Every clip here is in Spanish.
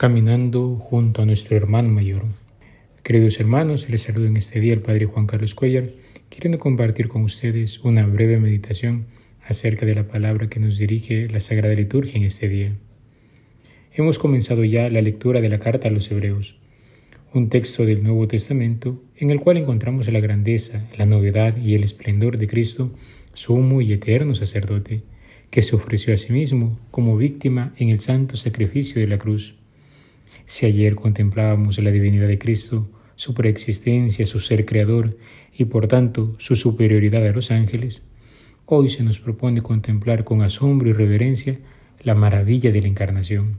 caminando junto a nuestro hermano mayor. Queridos hermanos, les saludo en este día el Padre Juan Carlos Cuellar, queriendo compartir con ustedes una breve meditación acerca de la palabra que nos dirige la Sagrada Liturgia en este día. Hemos comenzado ya la lectura de la carta a los Hebreos, un texto del Nuevo Testamento en el cual encontramos la grandeza, la novedad y el esplendor de Cristo, sumo y eterno sacerdote, que se ofreció a sí mismo como víctima en el santo sacrificio de la cruz. Si ayer contemplábamos la divinidad de Cristo, su preexistencia, su ser creador y por tanto su superioridad a los ángeles, hoy se nos propone contemplar con asombro y reverencia la maravilla de la encarnación,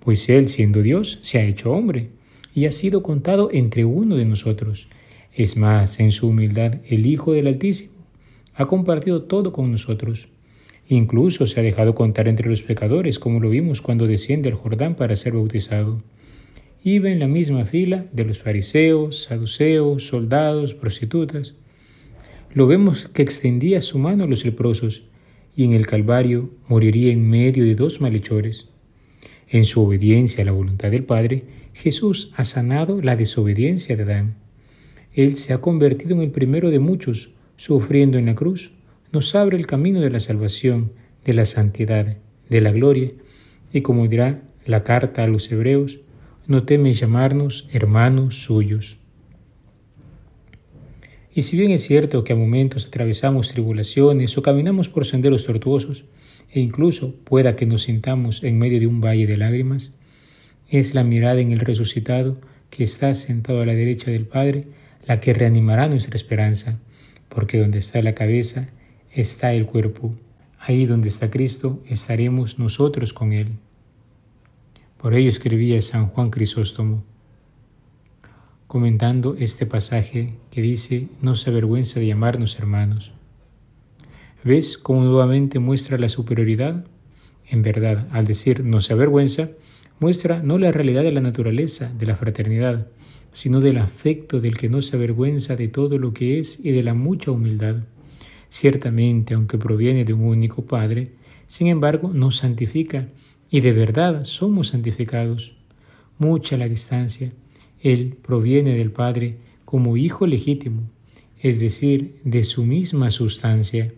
pues Él siendo Dios se ha hecho hombre y ha sido contado entre uno de nosotros. Es más, en su humildad, el Hijo del Altísimo ha compartido todo con nosotros. Incluso se ha dejado contar entre los pecadores, como lo vimos cuando desciende al Jordán para ser bautizado iba en la misma fila de los fariseos, saduceos, soldados, prostitutas. Lo vemos que extendía su mano a los leprosos y en el Calvario moriría en medio de dos malhechores. En su obediencia a la voluntad del Padre, Jesús ha sanado la desobediencia de Adán. Él se ha convertido en el primero de muchos, sufriendo en la cruz, nos abre el camino de la salvación, de la santidad, de la gloria, y como dirá la carta a los hebreos, no teme llamarnos hermanos suyos. Y si bien es cierto que a momentos atravesamos tribulaciones o caminamos por senderos tortuosos, e incluso pueda que nos sintamos en medio de un valle de lágrimas, es la mirada en el resucitado que está sentado a la derecha del Padre la que reanimará nuestra esperanza, porque donde está la cabeza está el cuerpo. Ahí donde está Cristo estaremos nosotros con Él. Por ello escribía San Juan Crisóstomo, comentando este pasaje que dice, no se avergüenza de llamarnos hermanos. ¿Ves cómo nuevamente muestra la superioridad? En verdad, al decir no se avergüenza, muestra no la realidad de la naturaleza, de la fraternidad, sino del afecto del que no se avergüenza de todo lo que es y de la mucha humildad. Ciertamente, aunque proviene de un único Padre, sin embargo, nos santifica y de verdad somos santificados. Mucha la distancia. Él proviene del Padre como Hijo legítimo, es decir, de su misma sustancia.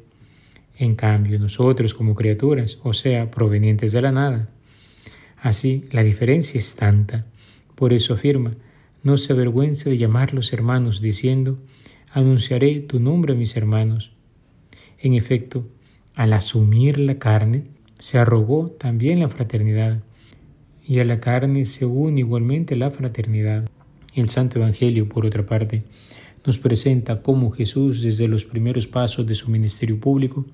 En cambio, nosotros como criaturas, o sea, provenientes de la nada. Así, la diferencia es tanta. Por eso afirma, no se avergüenza de llamarlos hermanos, diciendo, anunciaré tu nombre a mis hermanos. En efecto, al asumir la carne, se arrogó también la fraternidad, y a la carne se une igualmente la fraternidad. El Santo Evangelio, por otra parte, nos presenta cómo Jesús, desde los primeros pasos de su ministerio público,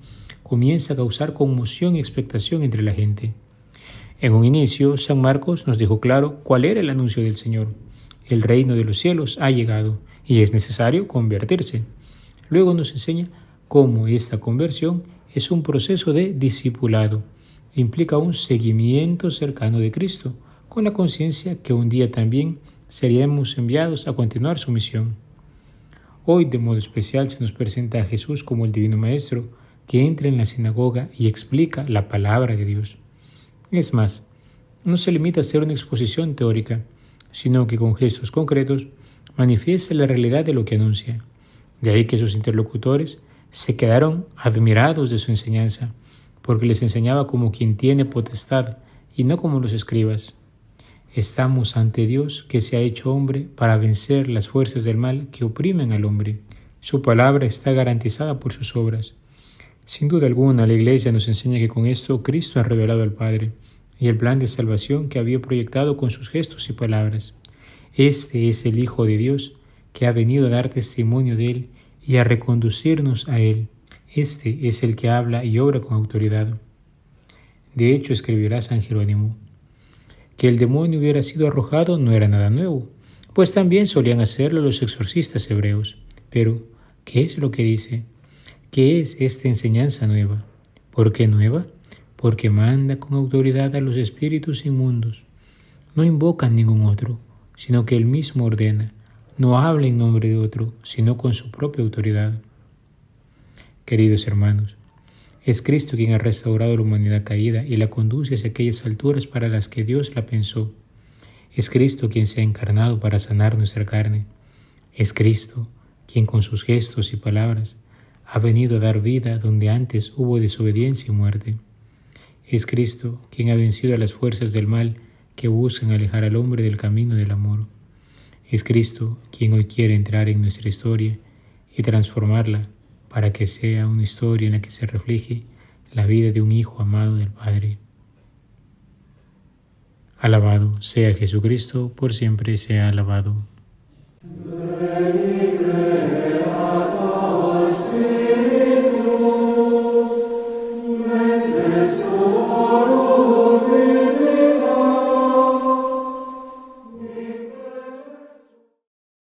comienza a causar conmoción y expectación entre la gente. En un inicio, San Marcos nos dejó claro cuál era el anuncio del Señor. El reino de los cielos ha llegado y es necesario convertirse. Luego nos enseña cómo esta conversión es un proceso de discipulado implica un seguimiento cercano de Cristo, con la conciencia que un día también seríamos enviados a continuar su misión. Hoy de modo especial se nos presenta a Jesús como el Divino Maestro que entra en la sinagoga y explica la palabra de Dios. Es más, no se limita a hacer una exposición teórica, sino que con gestos concretos manifiesta la realidad de lo que anuncia. De ahí que sus interlocutores se quedaron admirados de su enseñanza porque les enseñaba como quien tiene potestad y no como los escribas. Estamos ante Dios que se ha hecho hombre para vencer las fuerzas del mal que oprimen al hombre. Su palabra está garantizada por sus obras. Sin duda alguna, la Iglesia nos enseña que con esto Cristo ha revelado al Padre y el plan de salvación que había proyectado con sus gestos y palabras. Este es el Hijo de Dios que ha venido a dar testimonio de Él y a reconducirnos a Él. Este es el que habla y obra con autoridad. De hecho, escribirá San Jerónimo, que el demonio hubiera sido arrojado no era nada nuevo, pues también solían hacerlo los exorcistas hebreos. Pero, ¿qué es lo que dice? ¿Qué es esta enseñanza nueva? ¿Por qué nueva? Porque manda con autoridad a los espíritus inmundos. No invocan ningún otro, sino que Él mismo ordena, no habla en nombre de otro, sino con su propia autoridad. Queridos hermanos, es Cristo quien ha restaurado la humanidad caída y la conduce hacia aquellas alturas para las que Dios la pensó. Es Cristo quien se ha encarnado para sanar nuestra carne. Es Cristo quien con sus gestos y palabras ha venido a dar vida donde antes hubo desobediencia y muerte. Es Cristo quien ha vencido a las fuerzas del mal que buscan alejar al hombre del camino del amor. Es Cristo quien hoy quiere entrar en nuestra historia y transformarla para que sea una historia en la que se refleje la vida de un Hijo amado del Padre. Alabado sea Jesucristo, por siempre sea alabado.